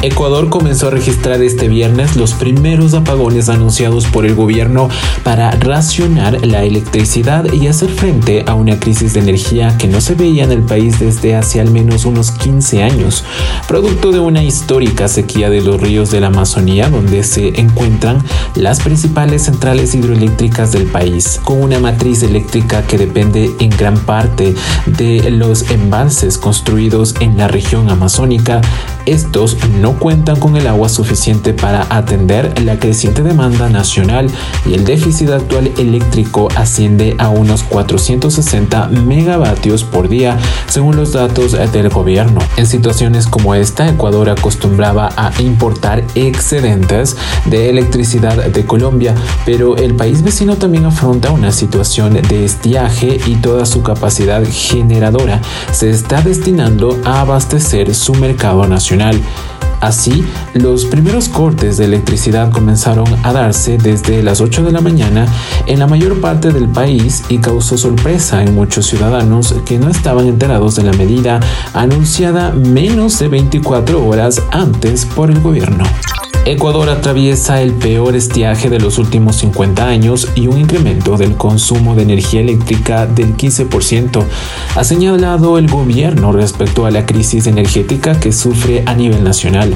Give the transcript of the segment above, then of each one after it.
Ecuador comenzó a registrar este viernes los primeros apagones anunciados por el gobierno para racionar la electricidad y hacer frente a una crisis de energía que no se veía en el país desde hace al menos unos 15 años, producto de una histórica sequía de los ríos de la Amazonía donde se encuentran las principales centrales hidroeléctricas del país, con una matriz eléctrica que depende en gran parte de los embalses construidos en la región amazónica. Estos no cuentan con el agua suficiente para atender la creciente demanda nacional y el déficit actual eléctrico asciende a unos 460 megavatios por día, según los datos del gobierno. En situaciones como esta, Ecuador acostumbraba a importar excedentes de electricidad de Colombia, pero el país vecino también afronta una situación de estiaje y toda su capacidad generadora se está destinando a abastecer su mercado nacional. Así, los primeros cortes de electricidad comenzaron a darse desde las 8 de la mañana en la mayor parte del país y causó sorpresa en muchos ciudadanos que no estaban enterados de la medida anunciada menos de 24 horas antes por el gobierno. Ecuador atraviesa el peor estiaje de los últimos 50 años y un incremento del consumo de energía eléctrica del 15%, ha señalado el gobierno respecto a la crisis energética que sufre a nivel nacional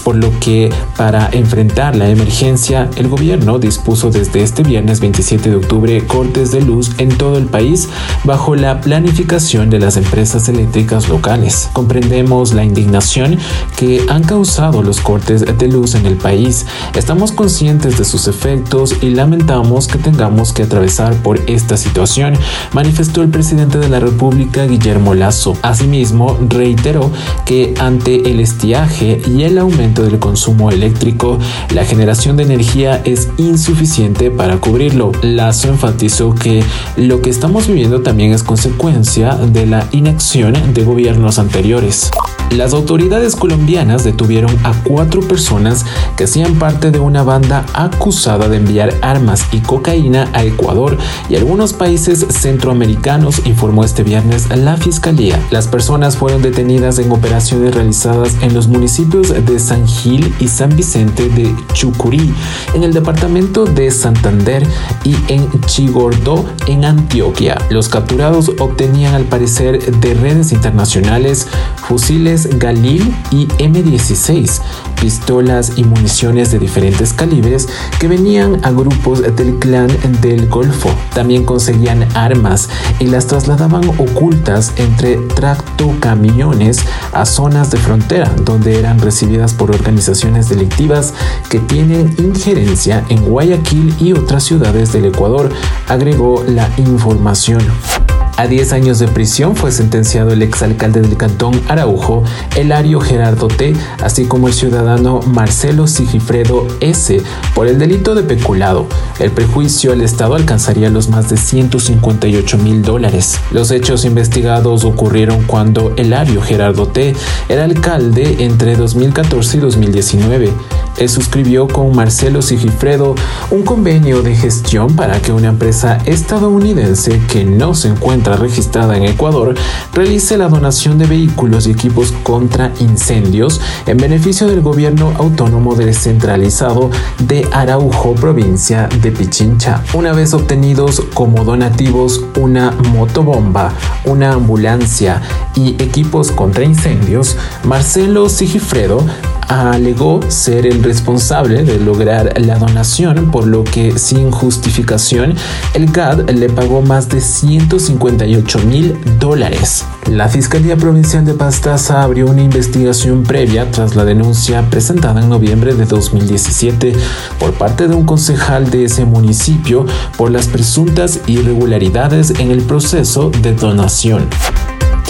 por lo que para enfrentar la emergencia el gobierno dispuso desde este viernes 27 de octubre cortes de luz en todo el país bajo la planificación de las empresas eléctricas locales. Comprendemos la indignación que han causado los cortes de luz en el país. Estamos conscientes de sus efectos y lamentamos que tengamos que atravesar por esta situación, manifestó el presidente de la República Guillermo Lazo. Asimismo, reiteró que ante el estiaje y el aumento del consumo eléctrico, la generación de energía es insuficiente para cubrirlo. Lazo enfatizó que lo que estamos viviendo también es consecuencia de la inacción de gobiernos anteriores. Las autoridades colombianas detuvieron a cuatro personas que hacían parte de una banda acusada de enviar armas y cocaína a Ecuador y algunos países centroamericanos, informó este viernes la Fiscalía. Las personas fueron detenidas en operaciones realizadas en los municipios de San Gil y San Vicente de Chucurí, en el departamento de Santander y en Chigordó, en Antioquia. Los capturados obtenían al parecer de redes internacionales fusiles Galil y M16, pistolas y municiones de diferentes calibres que venían a grupos del clan del Golfo. También conseguían armas y las trasladaban ocultas entre tractocamiones a zonas de frontera donde eran recibidas por organizaciones delictivas que tienen injerencia en Guayaquil y otras ciudades del Ecuador, agregó la información. A 10 años de prisión fue sentenciado el exalcalde del cantón Araujo, Elario Gerardo T., así como el ciudadano Marcelo Sigifredo S., por el delito de peculado. El prejuicio al Estado alcanzaría los más de 158 mil dólares. Los hechos investigados ocurrieron cuando Elario Gerardo T. era alcalde entre 2014 y 2019 suscribió con Marcelo Sigifredo un convenio de gestión para que una empresa estadounidense que no se encuentra registrada en Ecuador realice la donación de vehículos y equipos contra incendios en beneficio del gobierno autónomo descentralizado de Araujo, provincia de Pichincha. Una vez obtenidos como donativos una motobomba, una ambulancia y equipos contra incendios, Marcelo Sigifredo alegó ser el responsable de lograr la donación, por lo que sin justificación el GAD le pagó más de 158 mil dólares. La Fiscalía Provincial de Pastaza abrió una investigación previa tras la denuncia presentada en noviembre de 2017 por parte de un concejal de ese municipio por las presuntas irregularidades en el proceso de donación.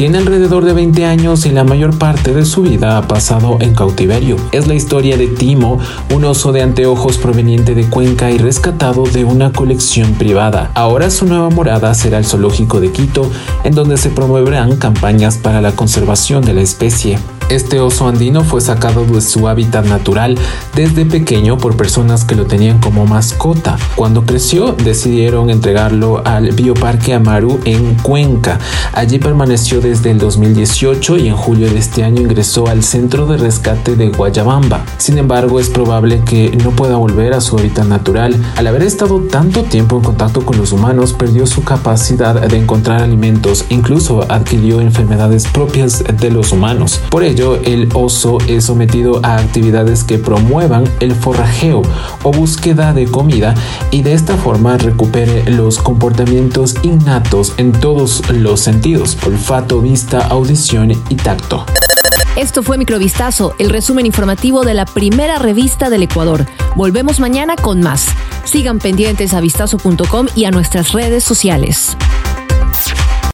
Tiene alrededor de 20 años y la mayor parte de su vida ha pasado en cautiverio. Es la historia de Timo, un oso de anteojos proveniente de Cuenca y rescatado de una colección privada. Ahora su nueva morada será el zoológico de Quito, en donde se promoverán campañas para la conservación de la especie. Este oso andino fue sacado de su hábitat natural desde pequeño por personas que lo tenían como mascota. Cuando creció decidieron entregarlo al Bioparque Amaru en Cuenca. Allí permaneció desde el 2018 y en julio de este año ingresó al centro de rescate de Guayabamba. Sin embargo, es probable que no pueda volver a su hábitat natural. Al haber estado tanto tiempo en contacto con los humanos, perdió su capacidad de encontrar alimentos, incluso adquirió enfermedades propias de los humanos. Por el oso es sometido a actividades que promuevan el forrajeo o búsqueda de comida y de esta forma recupere los comportamientos innatos en todos los sentidos, olfato, vista, audición y tacto. Esto fue Microvistazo, el resumen informativo de la primera revista del Ecuador. Volvemos mañana con más. Sigan pendientes a vistazo.com y a nuestras redes sociales.